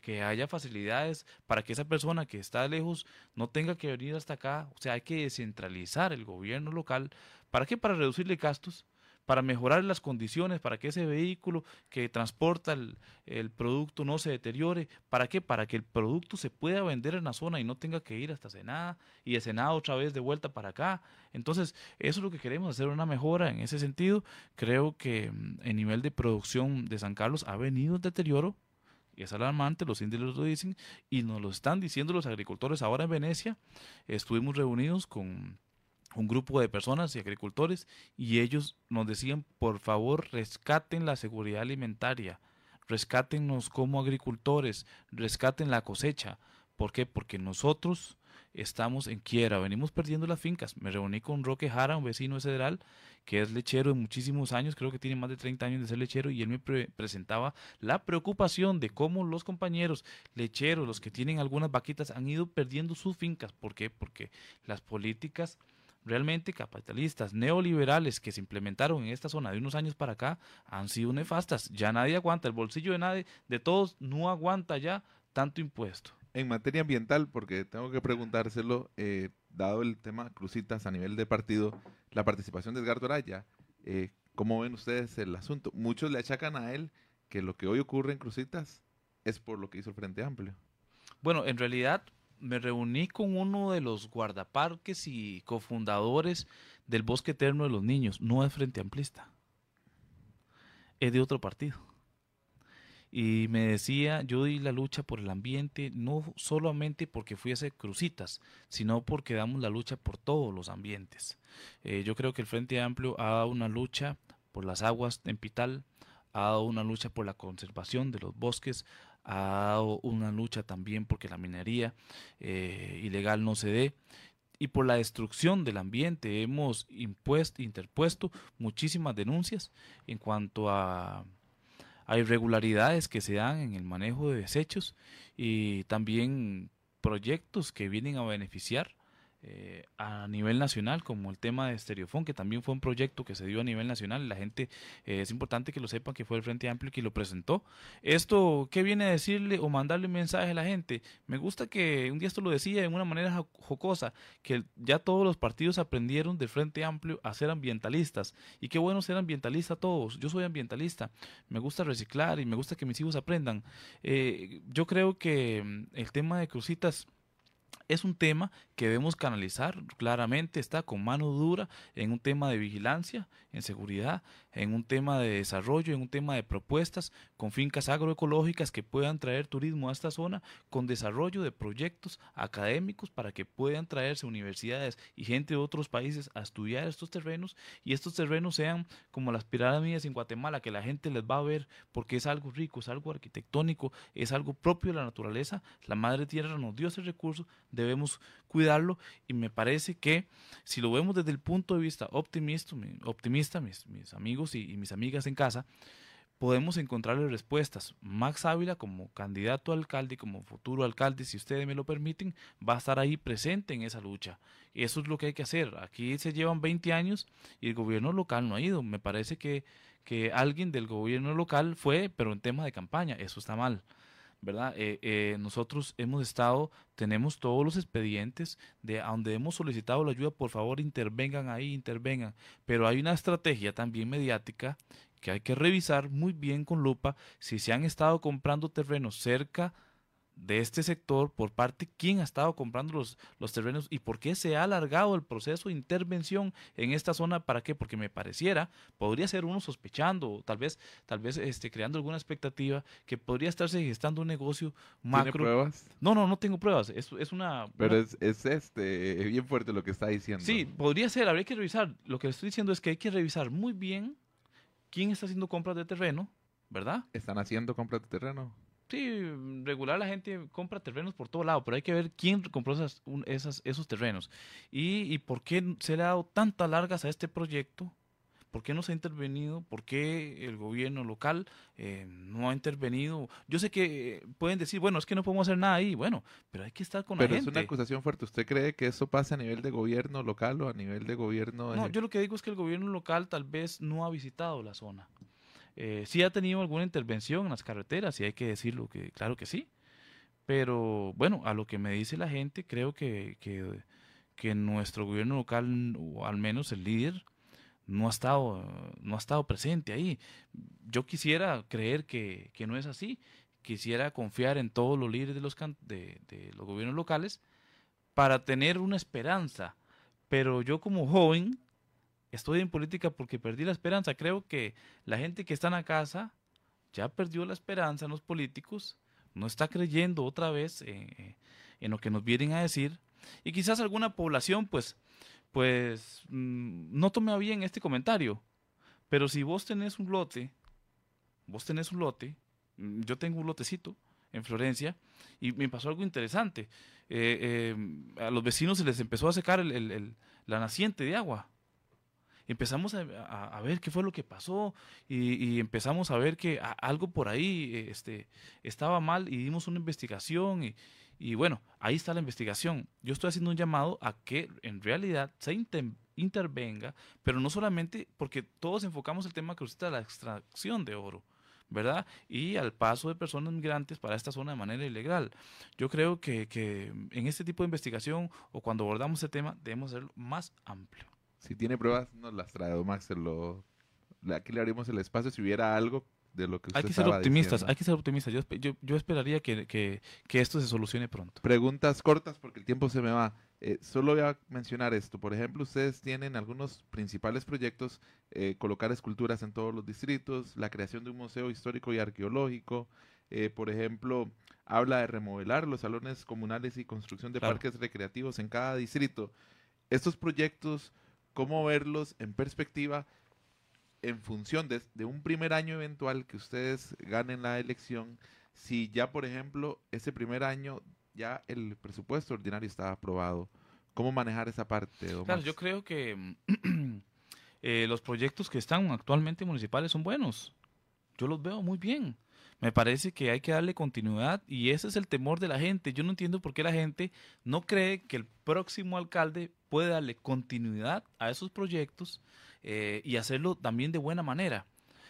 que haya facilidades para que esa persona que está lejos no tenga que venir hasta acá. O sea, hay que descentralizar el gobierno local. ¿Para qué? Para reducirle gastos para mejorar las condiciones, para que ese vehículo que transporta el, producto no se deteriore. ¿Para qué? Para que el producto se pueda vender en la zona y no tenga que ir hasta Senada y de Senada otra vez de vuelta para acá. Entonces, eso es lo que queremos, hacer una mejora en ese sentido. Creo que mm, el nivel de producción de San Carlos ha venido en deterioro y es alarmante, los índices lo dicen y nos lo están diciendo los agricultores ahora en Venecia. Estuvimos reunidos con un grupo de personas y agricultores y ellos nos decían, por favor, rescaten la seguridad alimentaria, rescátennos como agricultores, rescaten la cosecha. ¿Por qué? Porque nosotros estamos en quiera, venimos perdiendo las fincas. Me reuní con Roque Jara, un vecino de Cedral, que es lechero de muchísimos años, creo que tiene más de 30 años de ser lechero, y él me presentaba la preocupación de cómo los compañeros lecheros, los que tienen algunas vaquitas, han ido perdiendo sus fincas. ¿Por qué? Porque las políticas realmente capitalistas, neoliberales que se implementaron en esta zona de unos años para acá han sido nefastas. Ya nadie aguanta, el bolsillo de nadie, de todos, no aguanta ya tanto impuesto. En materia ambiental, porque tengo que preguntárselo, eh, dado el tema Crucitas a nivel de partido, la participación de Edgardo Araya, eh, ¿cómo ven ustedes el asunto? Muchos le achacan a él que lo que hoy ocurre en Crucitas es por lo que hizo el Frente Amplio. Bueno, en realidad me reuní con uno de los guardaparques y cofundadores del Bosque Eterno de los Niños. No es Frente Amplista. Es de otro partido. Y me decía, yo di la lucha por el ambiente, no solamente porque fui a hacer crucitas, sino porque damos la lucha por todos los ambientes. Eh, yo creo que el Frente Amplio ha dado una lucha por las aguas en Pital, ha dado una lucha por la conservación de los bosques, ha dado una lucha también porque la minería eh, ilegal no se dé y por la destrucción del ambiente. Hemos impuesto, interpuesto muchísimas denuncias en cuanto a, a irregularidades que se dan en el manejo de desechos y también proyectos que vienen a beneficiar eh, a nivel nacional, como el tema de Estereofón, que también fue un proyecto que se dio a nivel nacional. La gente, eh, es importante que lo sepan, que fue el Frente Amplio que lo presentó. Esto, ¿qué viene a decirle o mandarle un mensaje a la gente? Me gusta que un día esto lo decía de una manera jocosa, que ya todos los partidos aprendieron del Frente Amplio a ser ambientalistas. Y qué bueno ser ambientalista todos. Yo soy ambientalista, me gusta reciclar y me gusta que mis hijos aprendan. Eh, yo creo que mm, el tema de Crucitas es un tema que debemos canalizar claramente, está con mano dura en un tema de vigilancia, en seguridad, en un tema de desarrollo, en un tema de propuestas con fincas agroecológicas que puedan traer turismo a esta zona, con desarrollo de proyectos académicos para que puedan traerse universidades y gente de otros países a estudiar estos terrenos y estos terrenos sean como las pirámides en Guatemala, que la gente les va a ver porque es algo rico, es algo arquitectónico, es algo propio de la naturaleza, la Madre Tierra nos dio ese recurso, debemos cuidarlo y me parece que si lo vemos desde el punto de vista optimista, optimista mis, amigos y, mis amigas en casa, podemos encontrarle respuestas. Max Ávila como candidato a alcalde, como futuro alcalde, si ustedes me lo permiten, va a estar ahí presente en esa lucha. Y eso es lo que hay que hacer. Aquí se llevan 20 años y el gobierno local no ha ido. Me parece que, que alguien del gobierno local fue, pero en tema de campaña, eso está mal. ¿Verdad? Eh, eh, nosotros hemos estado, tenemos todos los expedientes de a donde hemos solicitado la ayuda, por favor intervengan ahí, intervengan. Pero hay una estrategia también mediática que hay que revisar muy bien con lupa si se han estado comprando terrenos cerca este sector por parte quién ha estado comprando los, los terrenos y por qué se ha alargado el proceso de intervención en esta zona para qué porque me pareciera podría ser uno sospechando tal vez tal vez este creando alguna expectativa que podría estarse gestando un negocio macro. ¿Tiene pruebas no no no tengo pruebas es, es una pero Es, es este bien fuerte lo que está diciendo. Sí podría ser habría que revisar. Lo que estoy diciendo es que hay que revisar muy bien quién está haciendo compras de terreno verdad están haciendo compras de terreno Sí, regular la gente compra terrenos por todo lado, pero hay que ver quién compró esas, esas, esos terrenos y, y, por qué se le ha dado tantas largas a este proyecto, por qué no se ha intervenido, por qué el gobierno local eh, no ha intervenido. Yo sé que pueden decir, bueno, es que no podemos hacer nada ahí, bueno, pero hay que estar con la gente. Pero es una acusación fuerte. ¿Usted cree que eso pasa a nivel de gobierno local o a nivel de gobierno? No, yo lo que digo es que el gobierno local tal vez no ha visitado la zona. Eh, sí ha tenido alguna intervención en las carreteras, y hay que decirlo, que claro que sí. Pero bueno, a lo que me dice la gente, creo que, que, nuestro gobierno local, o al menos el líder, no ha estado, no ha estado presente ahí. Yo quisiera creer que, que no es así. Quisiera confiar en todos los líderes de los, de los gobiernos locales para tener una esperanza. Pero yo como joven estoy en política porque perdí la esperanza. Creo que la gente que está en la casa ya perdió la esperanza en los políticos, no está creyendo otra vez en lo que nos vienen a decir. Y quizás alguna población, pues, pues, mm, no tome bien este comentario. Pero si vos tenés un lote, vos tenés un lote, mm, yo tengo un lotecito en Florencia, y me pasó algo interesante. Eh, eh, a los vecinos se les empezó a secar la naciente de agua empezamos a, ver qué fue lo que pasó y, empezamos a ver que algo por ahí este, estaba mal y dimos una investigación y, bueno, ahí está la investigación. Yo estoy haciendo un llamado a que en realidad se intervenga, pero no solamente porque todos enfocamos el tema que usted la extracción de oro. ¿verdad? Y al paso de personas migrantes para esta zona de manera ilegal. Yo creo que, que en este tipo de investigación o cuando abordamos este tema debemos ser más amplio. Si tiene pruebas, nos las trae, Max. Se lo, aquí le abrimos el espacio si hubiera algo de lo que usted Hay que ser optimistas, hay que ser optimistas. Yo, yo, yo esperaría que, que, que, esto se solucione pronto. Preguntas cortas porque el tiempo se me va. Eh, solo voy a mencionar esto. Por ejemplo, ustedes tienen algunos principales proyectos, eh, colocar esculturas en todos los distritos, la creación de un museo histórico y arqueológico. Eh, por ejemplo, habla de remodelar los salones comunales y construcción de parques recreativos en cada distrito. Estos proyectos cómo verlos en perspectiva en función de, un primer año eventual que ustedes ganen la elección, si ya, por ejemplo, ese primer año ya el presupuesto ordinario está aprobado. ¿Cómo manejar esa parte? Claro, yo creo que eh, los proyectos que están actualmente municipales son buenos. Yo los veo muy bien. Me parece que hay que darle continuidad y ese es el temor de la gente. Yo no entiendo por qué la gente no cree que el próximo alcalde puede darle continuidad a esos proyectos eh, y hacerlo también de buena manera.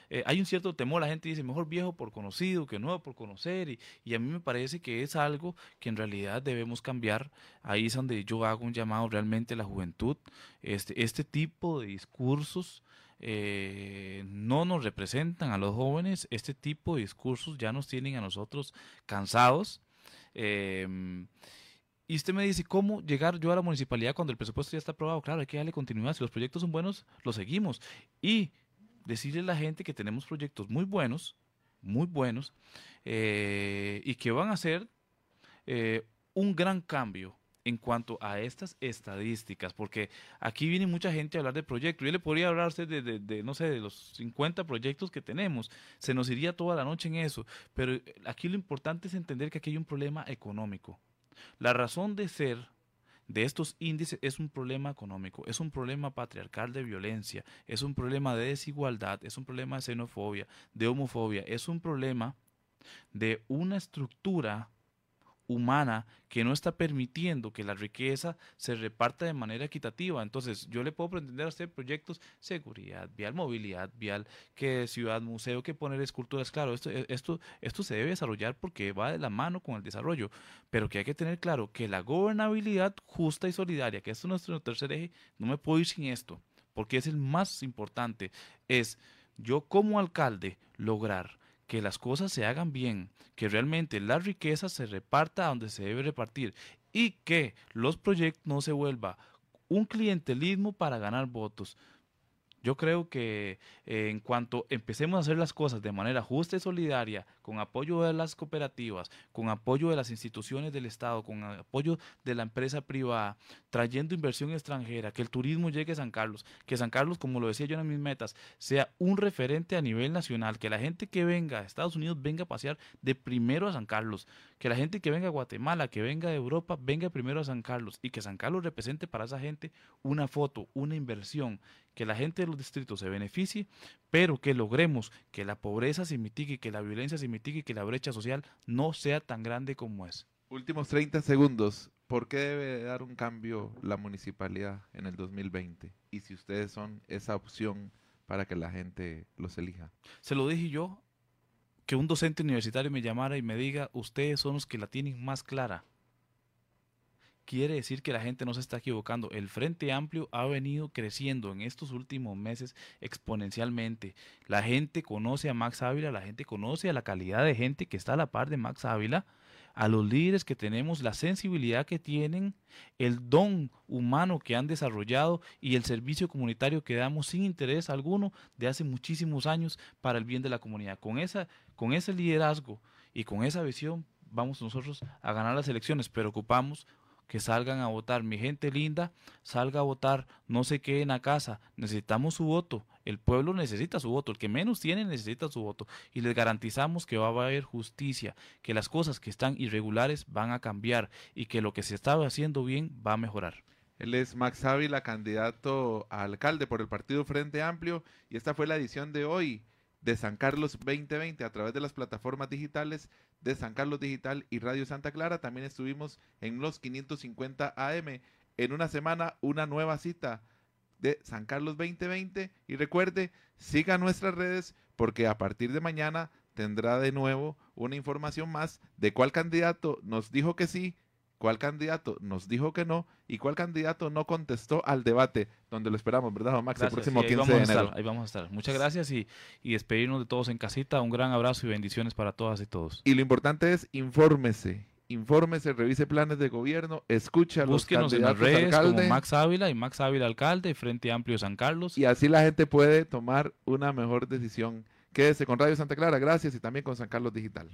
Eh, hay un cierto temor, la gente dice, mejor viejo por conocido que nuevo por conocer, y, a mí me parece que es algo que en realidad debemos cambiar. Ahí es donde yo hago un llamado realmente a la juventud. Este, este tipo de discursos eh, no nos representan a los jóvenes, este tipo de discursos ya nos tienen a nosotros cansados. Y usted me dice, ¿cómo llegar yo a la municipalidad cuando el presupuesto ya está aprobado? Claro, hay que darle continuidad. Si los proyectos son buenos, los seguimos. Y decirle a la gente que tenemos proyectos muy buenos, muy buenos, eh, y que van a ser eh, un gran cambio en cuanto a estas estadísticas, porque aquí viene mucha gente a hablar de proyectos. Yo le podría hablar de, de, no sé, de los 50 proyectos que tenemos. Se nos iría toda la noche en eso. Pero aquí lo importante es entender que aquí hay un problema económico. La razón de ser de estos índices es un problema económico, es un problema patriarcal de violencia, es un problema de desigualdad, es un problema de xenofobia, de homofobia, es un problema de una estructura humana que no está permitiendo que la riqueza se reparta de manera equitativa. Entonces, yo le puedo pretender hacer proyectos seguridad vial, movilidad vial, que ciudad museo, que poner esculturas. Claro, esto, e, esto, esto se debe desarrollar porque va de la mano con el desarrollo, pero que hay que tener claro que la gobernabilidad justa y solidaria, que es nuestro tercer eje, no me puedo ir sin esto, porque es el más importante, es yo como alcalde lograr que las cosas se hagan bien, que realmente la riqueza se reparta donde se debe repartir y que los proyectos no se vuelva un clientelismo para ganar votos. Yo creo que eh, en cuanto empecemos a hacer las cosas de manera justa y solidaria, con apoyo de las cooperativas, con apoyo de las instituciones del Estado, con apoyo de la empresa privada, trayendo inversión extranjera, que el turismo llegue a San Carlos, que San Carlos, como lo decía yo en mis metas, sea un referente a nivel nacional, que la gente que venga a Estados Unidos venga a pasear de primero a San Carlos, que la gente que venga a Guatemala, que venga de Europa, venga primero a San Carlos y que San Carlos represente para esa gente una foto, una inversión, que la gente de los distritos se beneficie, pero que logremos que la pobreza se mitigue, que la violencia se mitigue y que la brecha social no sea tan grande como es. Últimos 30 segundos. ¿Por qué debe dar un cambio la municipalidad en el 2020? Y si ustedes son esa opción para que la gente los elija. Se lo dije yo, que un docente universitario me llamara y me diga, ustedes son los que la tienen más clara quiere decir que la gente no se está equivocando. El Frente Amplio ha venido creciendo en estos últimos meses exponencialmente. La gente conoce a Max Ávila, la gente conoce a la calidad de gente que está a la par de Max Ávila, a los líderes que tenemos, la sensibilidad que tienen, el don humano que han desarrollado y el servicio comunitario que damos sin interés alguno de hace muchísimos años para el bien de la comunidad. Con, esa, con ese liderazgo y con esa visión vamos nosotros a ganar las elecciones, pero ocupamos que salgan a votar. Mi gente linda, salga a votar, no se queden a casa, necesitamos su voto. El pueblo necesita su voto, el que menos tiene necesita su voto. Y les garantizamos que va a haber justicia, que las cosas que están irregulares van a cambiar y que lo que se estaba haciendo bien va a mejorar. Él es Max Ávila, candidato a alcalde por el Partido Frente Amplio, y esta fue la edición de hoy de San Carlos 2020 a través de las plataformas digitales de San Carlos Digital y Radio Santa Clara. También estuvimos en los 550 AM. En una semana, una nueva cita de San Carlos 2020. Y recuerde, siga nuestras redes porque a partir de mañana tendrá de nuevo una información más de cuál candidato nos dijo que sí cuál candidato nos dijo que no y cuál candidato no contestó al debate, donde lo esperamos, ¿verdad, Max? el próximo 15 de enero. ahí vamos a estar. Muchas gracias y, y despedirnos de todos en casita. Un gran abrazo y bendiciones para todas y todos. Y lo importante es infórmese infórmese, revise planes de gobierno, escucha a los candidatos en las redes como Max Ávila y Max Ávila alcalde, Frente Amplio San Carlos. Y así la gente puede tomar una mejor decisión. Quédese con Radio Santa Clara, gracias y también con San Carlos Digital.